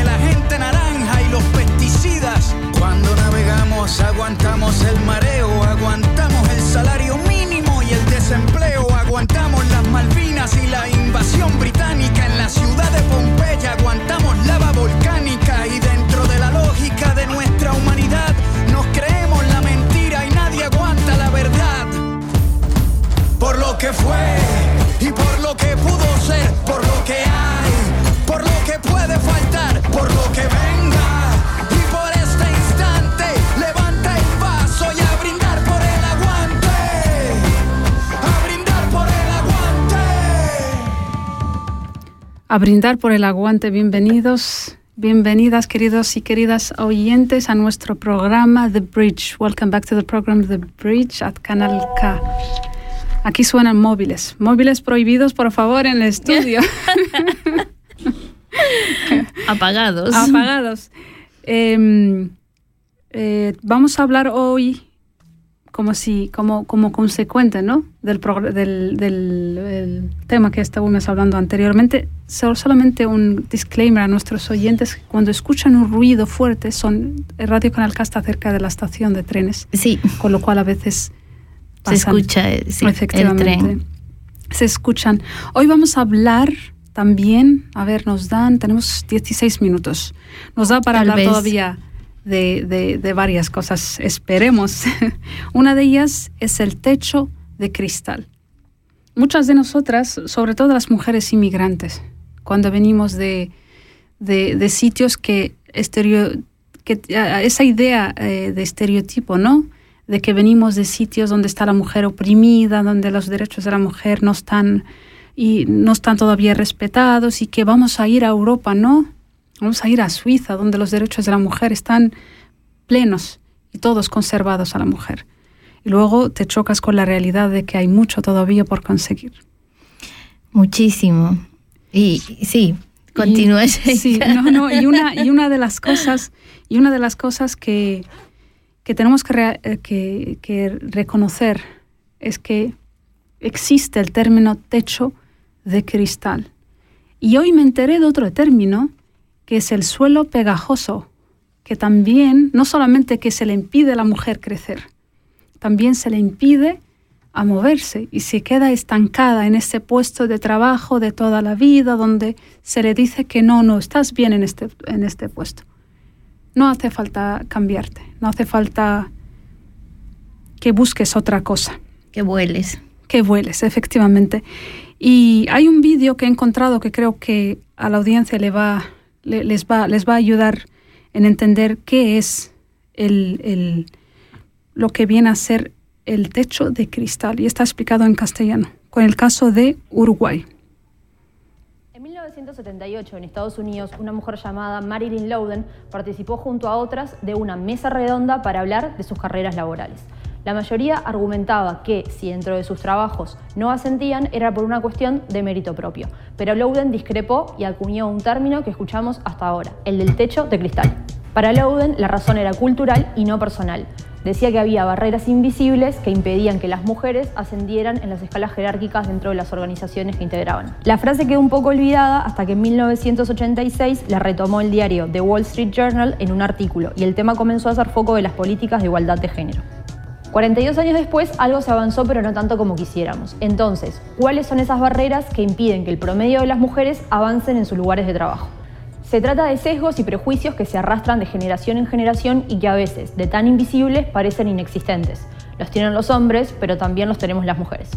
el agente naranja y los pesticidas. Cuando navegamos, aguantamos el mareo, aguantamos el salario mínimo y el desempleo. A brindar por el aguante, bienvenidos, bienvenidas queridos y queridas oyentes a nuestro programa The Bridge. Welcome back to the program The Bridge at Canal K. Aquí suenan móviles, móviles prohibidos por favor en el estudio. Apagados. Apagados. Eh, eh, vamos a hablar hoy como si, como, como consecuente, ¿no? Del, del, del- el tema que estábamos hablando anteriormente. Sol- solamente un disclaimer a nuestros oyentes: cuando escuchan un ruido fuerte, son el Radio Canal K está cerca de la estación de trenes, Sí, con lo cual a veces se pasan- escucha eh, sí, el Efectivamente. tren. Se escuchan. Hoy vamos a hablar también, a ver, nos dan, tenemos 16 minutos. Nos da para Tal hablar vez. todavía de, de- de varias cosas, esperemos. Una de ellas es el techo de cristal. Muchas de nosotras, sobre todo las mujeres inmigrantes, cuando venimos de, de, de sitios que, estereo, que esa idea eh, de estereotipo, ¿no? De que venimos de sitios donde está la mujer oprimida, donde los derechos de la mujer no están y no están todavía respetados y que vamos a ir a Europa, ¿no? Vamos a ir a Suiza, donde los derechos de la mujer están plenos y todos conservados a la mujer. Y luego te chocas con la realidad de que hay mucho todavía por conseguir. Muchísimo. Y sí, continúa. Y- Sí, no, no, y una, y una de las cosas, y una de las cosas que, que tenemos que, rea- eh, que, que reconocer es que existe el término techo de cristal. Y hoy me enteré de otro término, que es el suelo pegajoso, que también, no solamente que se le impide a la mujer crecer, también se le impide a moverse y se queda estancada en ese puesto de trabajo de toda la vida donde se le dice que no, no estás bien en este, en este puesto. No hace falta cambiarte, no hace falta que busques otra cosa, Que vueles. que vueles, efectivamente. Y hay un vídeo que he encontrado que creo que a la audiencia le va, le- les, va, les va a ayudar en entender qué es el, el- lo que viene a ser el techo de cristal. Y está explicado en castellano, con el caso de Uruguay. En 1978, en Estados Unidos, una mujer llamada Marilyn Louden participó junto a otras de una mesa redonda para hablar de sus carreras laborales. La mayoría argumentaba que si dentro de sus trabajos no ascentían era por una cuestión de mérito propio, pero Louden discrepó y acuñó un término que escuchamos hasta ahora, el del techo de cristal. Para Louden la razón era cultural y no personal. Decía que había barreras invisibles que impedían que las mujeres ascendieran en las escalas jerárquicas dentro de las organizaciones que integraban. La frase quedó un poco olvidada hasta que en 1986 la retomó el diario The Wall Street Journal en un artículo y el tema comenzó a ser foco de las políticas de igualdad de género. 42 años después algo se avanzó pero no tanto como quisiéramos. Entonces, ¿cuáles son esas barreras que impiden que el promedio de las mujeres avancen en sus lugares de trabajo? Se trata de sesgos y prejuicios que se arrastran de generación en generación y que a veces, de tan invisibles, parecen inexistentes. Los tienen los hombres, pero también los tenemos las mujeres.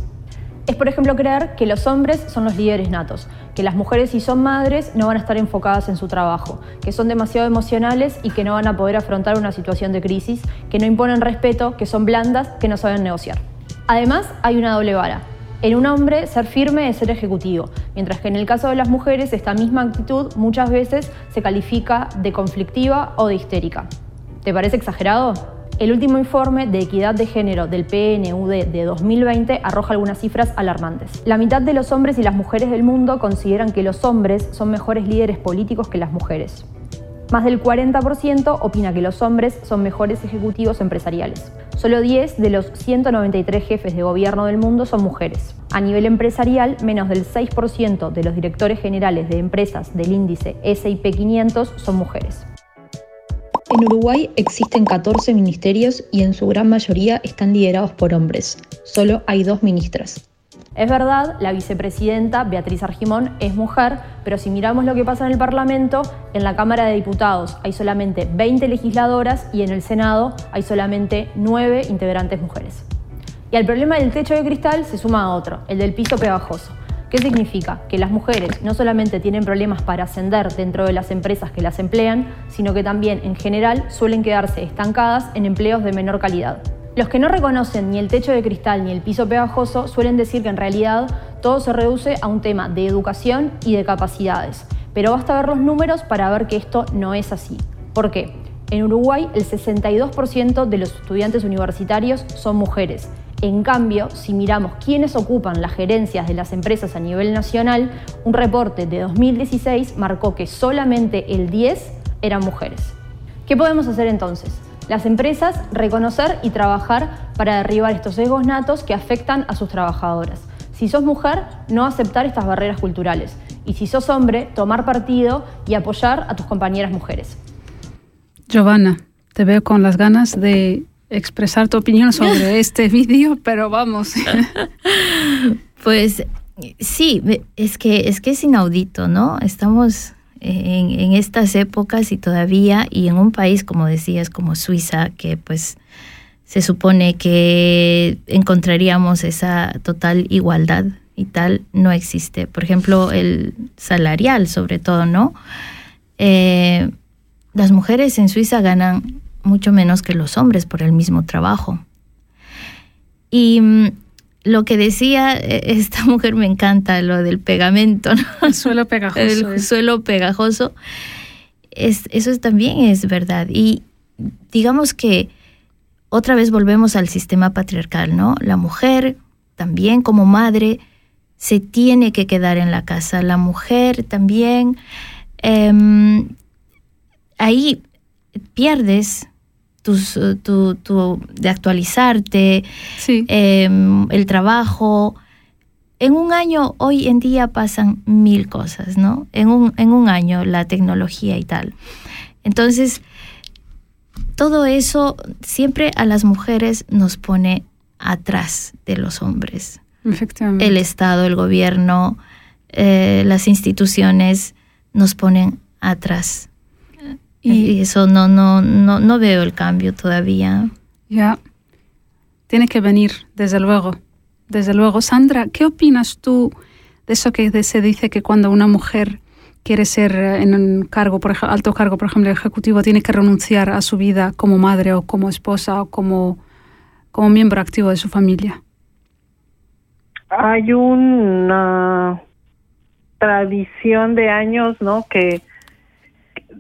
Es, por ejemplo, creer que los hombres son los líderes natos, que las mujeres si son madres no van a estar enfocadas en su trabajo, que son demasiado emocionales y que no van a poder afrontar una situación de crisis, que no imponen respeto, que son blandas, que no saben negociar. Además, hay una doble vara. En un hombre, ser firme es ser ejecutivo, mientras que en el caso de las mujeres, esta misma actitud muchas veces se califica de conflictiva o de histérica. ¿Te parece exagerado? El último informe de equidad de género del PNUD de 2020 arroja algunas cifras alarmantes. La mitad de los hombres y las mujeres del mundo consideran que los hombres son mejores líderes políticos que las mujeres. Más del 40% opina que los hombres son mejores ejecutivos empresariales. Solo 10 de los 193 jefes de gobierno del mundo son mujeres. A nivel empresarial, menos del 6% de los directores generales de empresas del índice SIP 500 son mujeres. En Uruguay existen 14 ministerios y en su gran mayoría están liderados por hombres. Solo hay dos ministras. Es verdad, la vicepresidenta Beatriz Argimón es mujer, pero si miramos lo que pasa en el Parlamento, en la Cámara de Diputados hay solamente 20 legisladoras y en el Senado hay solamente 9 integrantes mujeres. Y al problema del techo de cristal se suma otro, el del piso pegajoso. ¿Qué significa? Que las mujeres no solamente tienen problemas para ascender dentro de las empresas que las emplean, sino que también en general suelen quedarse estancadas en empleos de menor calidad. Los que no reconocen ni el techo de cristal ni el piso pegajoso suelen decir que en realidad todo se reduce a un tema de educación y de capacidades. Pero basta ver los números para ver que esto no es así. ¿Por qué? En Uruguay el 62% de los estudiantes universitarios son mujeres. En cambio, si miramos quiénes ocupan las gerencias de las empresas a nivel nacional, un reporte de 2016 marcó que solamente el 10 eran mujeres. ¿Qué podemos hacer entonces? Las empresas reconocer y trabajar para derribar estos sesgos natos que afectan a sus trabajadoras. Si sos mujer, no aceptar estas barreras culturales. Y si sos hombre, tomar partido y apoyar a tus compañeras mujeres. Giovanna, te veo con las ganas de expresar tu opinión sobre este vídeo, pero vamos. pues sí, es que es que es inaudito, ¿no? Estamos en, estas épocas y todavía, y en un país, como decías, como Suiza, que pues se supone que encontraríamos esa total igualdad y tal, no existe. Por ejemplo, el salarial, sobre todo, ¿no? Eh, las mujeres en Suiza ganan mucho menos que los hombres por el mismo trabajo. Y mm, lo que decía eh, esta mujer me encanta, lo del pegamento, El suelo pegajoso. El suelo pegajoso. Es, eso también es verdad. Y digamos que otra vez volvemos al sistema patriarcal, ¿no? La mujer también como madre se tiene que quedar en la casa. La mujer también em, ahí pierdes eh, tu, de actualizarte, em, el trabajo. En un año, hoy en día pasan mil cosas, ¿no? En un, en un año, la tecnología y tal. Entonces, todo eso siempre a las mujeres nos pone atrás de los hombres. Efectivamente. El Estado, el gobierno, eh, las instituciones nos ponen atrás. Y, eso no, no, no, no veo el cambio todavía. Ya. Tiene que venir, desde luego. Desde luego. Sandra, ¿qué opinas tú de eso que se dice que cuando una mujer quiere ser eh, en un cargo, por ejemplo, alto cargo, por ejemplo, ejecutivo, tiene que renunciar a su vida como madre o como esposa o como, como miembro activo de su familia? Hay una tradición de años, ¿no? Que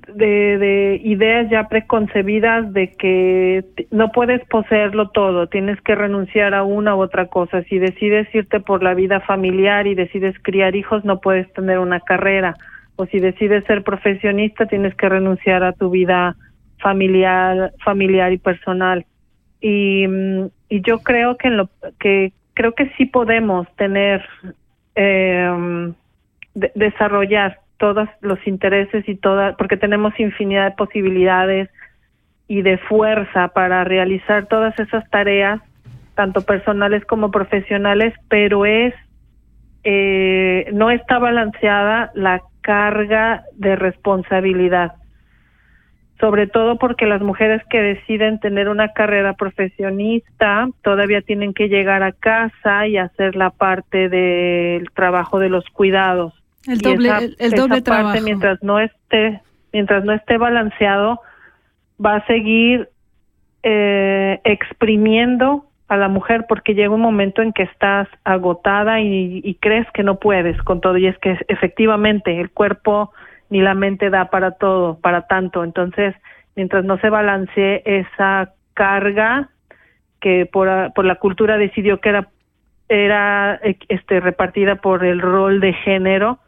de, ideas ya preconcebidas de que no puedes poseerlo todo, tienes que renunciar a una u otra cosa. Si decides irte por la vida familiar y decides criar hijos, no puedes tener una carrera. O si decides ser profesionista, tienes que renunciar a tu vida familiar, familiar y personal. Y, y yo creo que en lo que creo que sí podemos tener eh, desarrollar todos los intereses y todas, porque tenemos infinidad de posibilidades y de fuerza para realizar todas esas tareas, tanto personales como profesionales, pero es eh, no está balanceada la carga de responsabilidad, sobre todo porque las mujeres que deciden tener una carrera profesionista todavía tienen que llegar a casa y hacer la parte del trabajo de los cuidados el doble, el, doble trabajo. mientras no esté, mientras no esté balanceado, va a seguir eh, exprimiendo a la mujer porque llega un momento en que estás agotada y, y crees que no puedes con todo y es que efectivamente el cuerpo ni la mente da para todo, para tanto. Entonces, mientras no se balancee esa carga que por, por la cultura decidió que era era este repartida por el rol de género,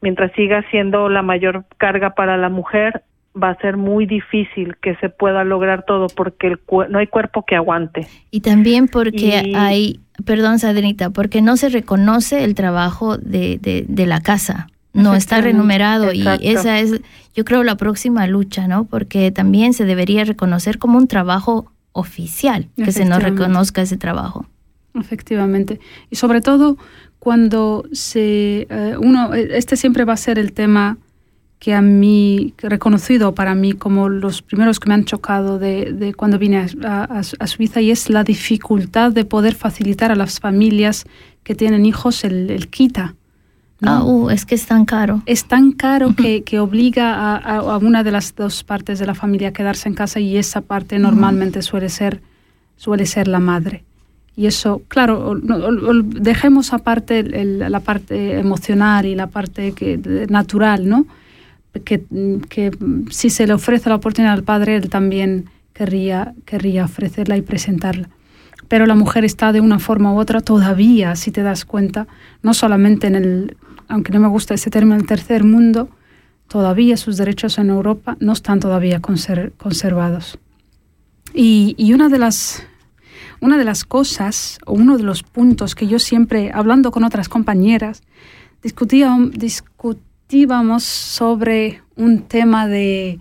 mientras siga siendo la mayor carga para la mujer, va a ser muy difícil que se pueda lograr todo porque el no hay cuerpo que aguante. Y también porque hay, perdón Sadrita, porque no se reconoce el trabajo de, de, la casa, no está renumerado y esa es, yo creo, la próxima lucha, ¿no? Porque también se debería reconocer como un trabajo oficial, que se nos reconozca ese trabajo. Efectivamente. Y sobre todo cuando se eh, uno, este siempre va a ser el tema que a mí, reconocido para mí como los primeros que me han chocado de, de cuando vine a, Suiza, y es la dificultad de poder facilitar a las familias que tienen hijos el, el quita. Ah, uh, es que es tan caro. Es tan caro que, que, obliga a, a, una de las dos partes de la familia a quedarse en casa y esa parte normalmente suele, ser, suele ser la madre. Y eso, claro, dejemos aparte la parte emocional y la parte que, natural, ¿no? Que, que, si se le ofrece la oportunidad al padre, él también querría, querría ofrecerla y presentarla. Pero la mujer está de una forma u otra todavía, si te das cuenta, no solamente en el, aunque no me gusta ese término, el tercer mundo, todavía sus derechos en Europa no están todavía conservados. Y, y una de las una de las cosas o uno de los puntos que yo siempre, hablando con otras compañeras, discutíamos, discutíamos sobre un tema de,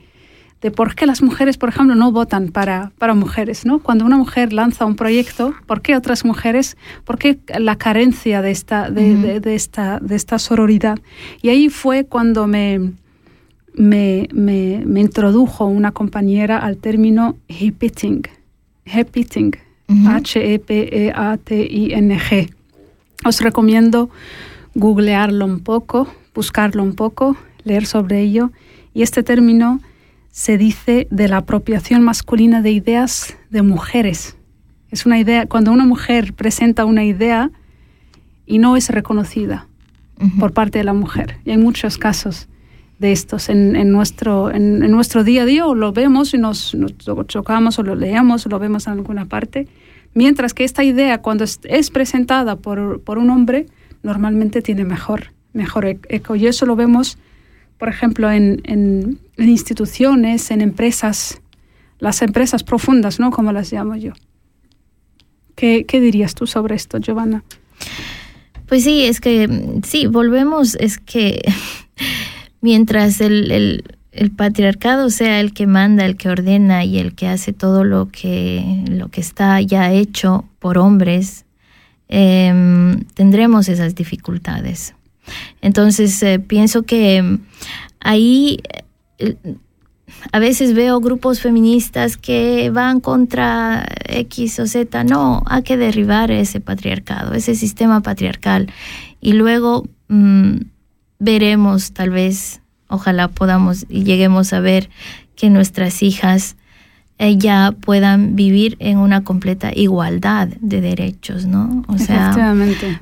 de por qué las mujeres, por ejemplo, no votan para, para mujeres, ¿no? Cuando una mujer lanza un proyecto, ¿por qué otras mujeres? ¿Por qué la carencia de esta, de, de, esta, de esta sororidad? Y ahí fue cuando me, me, me, me introdujo una compañera al término H-E-P-E-A-T-I-N-G. Os recomiendo googlearlo un poco, buscarlo un poco, leer sobre ello. Y este término se dice de la apropiación masculina de ideas de mujeres. Es una idea, cuando una mujer presenta una idea y no es reconocida por parte de la mujer. Y hay muchos casos de estos en, nuestro, en, nuestro día a día o lo vemos y nos, nos, chocamos o lo leemos o lo vemos en alguna parte. Mientras que esta idea cuando es, presentada por, por, un hombre normalmente tiene mejor, mejor e-, eco. Y eso lo vemos, por ejemplo, en, en, instituciones, en empresas, las empresas profundas, ¿no? Como las llamo yo. ¿Qué, qué dirías tú sobre esto, Giovanna? Pues sí, es que sí, volvemos, es que mientras el, patriarcado sea el que manda, el que ordena y el que hace todo lo que, lo que está ya hecho por hombres, em, tendremos esas dificultades. Entonces, eh, pienso que ahí eh, a veces veo grupos feministas que van contra X o Z. No, hay que derribar ese patriarcado, ese sistema patriarcal. Y luego... Mm, veremos tal vez, ojalá podamos y lleguemos a ver que nuestras hijas eh, ya puedan vivir en una completa igualdad de derechos, ¿no? O sea,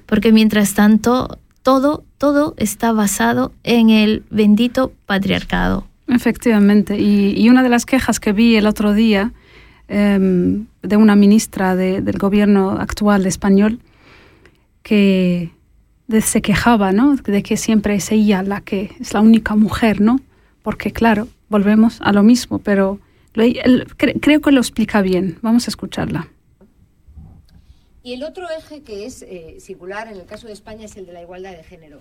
porque mientras tanto todo todo está basado en el bendito patriarcado. Efectivamente, y, una de las quejas que vi el otro día em, de una ministra del gobierno actual español que se quejaba, ¿no? De que siempre es ella la que es la única mujer, ¿no? Porque claro, volvemos a lo mismo, pero creo que lo explica bien. Vamos a escucharla. Y el otro eje que es eh, singular en el caso de España es el de la igualdad de género.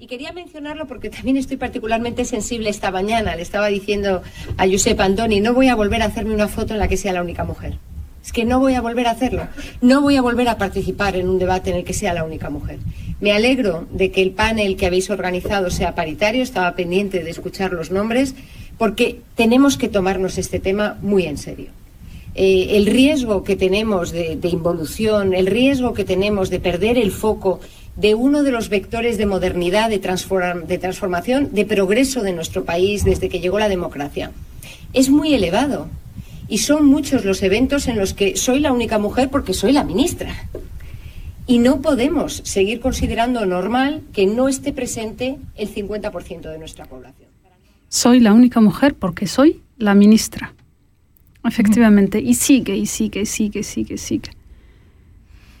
Y quería mencionarlo porque también estoy particularmente sensible esta mañana. Le estaba diciendo a Josep Andoni, no voy a volver a hacerme una foto en la que sea la única mujer. Es que no voy a volver a hacerlo. No voy a volver a participar en un debate en el que sea la única mujer. Me alegro de que el panel que habéis organizado sea paritario. Estaba pendiente de escuchar los nombres porque tenemos que tomarnos este tema muy en serio. Eh, el riesgo que tenemos de, involución, el riesgo que tenemos de perder el foco de uno de los vectores de modernidad, de, de transformación, de progreso de nuestro país desde que llegó la democracia, es muy elevado. Y son muchos los eventos en los que soy la única mujer porque soy la ministra. Y no podemos seguir considerando normal que no esté presente el 50% de nuestra población. Soy la única mujer porque soy la ministra. Efectivamente. Y sigue, y sigue, y sigue, sigue, sigue.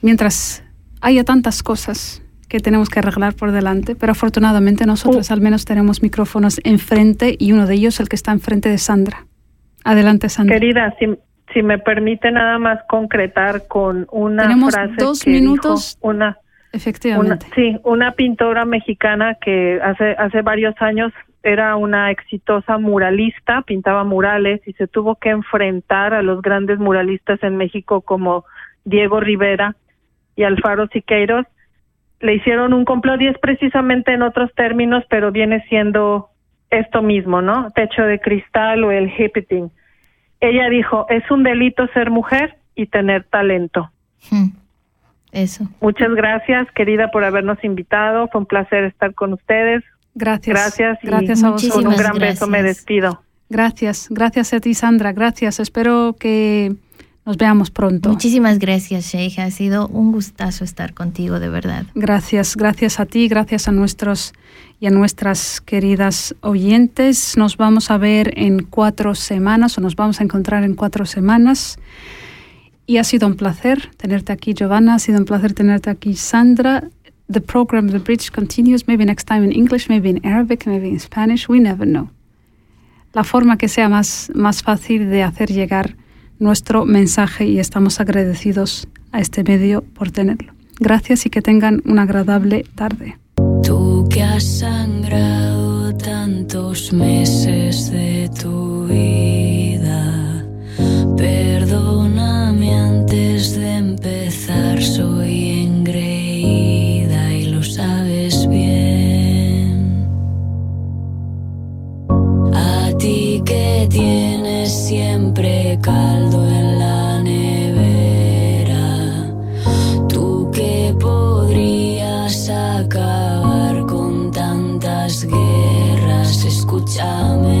Mientras haya tantas cosas que tenemos que arreglar por delante, pero afortunadamente nosotros al menos tenemos micrófonos enfrente y uno de ellos el que está enfrente de Sandra. Adelante, Sandra. Querida, si, si me permite nada más concretar con una Tenemos frase dos que minutos. dijo una Efectivamente. Una- sí, una pintora mexicana que hace hace varios años era una exitosa muralista, pintaba murales y se tuvo que enfrentar a los grandes muralistas en México como Diego Rivera y Alfaro Siqueiros. Le hicieron un complot y es precisamente en otros términos, pero viene siendo esto mismo, ¿no? Techo de cristal o el hippiting. Ella dijo, es un delito ser mujer y tener talento. Hmm. Eso. Muchas gracias, querida, por habernos invitado. Fue un placer estar con ustedes. Gracias. Gracias y Gracias a con un vosotros. gran beso me despido. Gracias. Gracias a ti, Sandra. Gracias. Espero que nos veamos pronto. Muchísimas gracias, Sheikha. Ha sido un gustazo estar contigo, de verdad. Gracias, gracias a ti, gracias a nuestros y a nuestras queridas oyentes. Nos vamos a ver en cuatro semanas o nos vamos a encontrar en cuatro semanas. Y ha sido un placer tenerte aquí, Giovanna. Ha sido un placer tenerte aquí, Sandra. The program, The Bridge, continues. Maybe next time in English, maybe in Arabic, maybe in Spanish. We never know. La forma que sea más, más fácil de hacer llegar nuestro mensaje y estamos agradecidos a este medio por tenerlo. Gracias y que tengan una agradable tarde. Que has sangrado tantos meses de tu vida, perdóname antes de empezar, soy engreída y lo sabes bien. A ti que tienes siempre calma charming.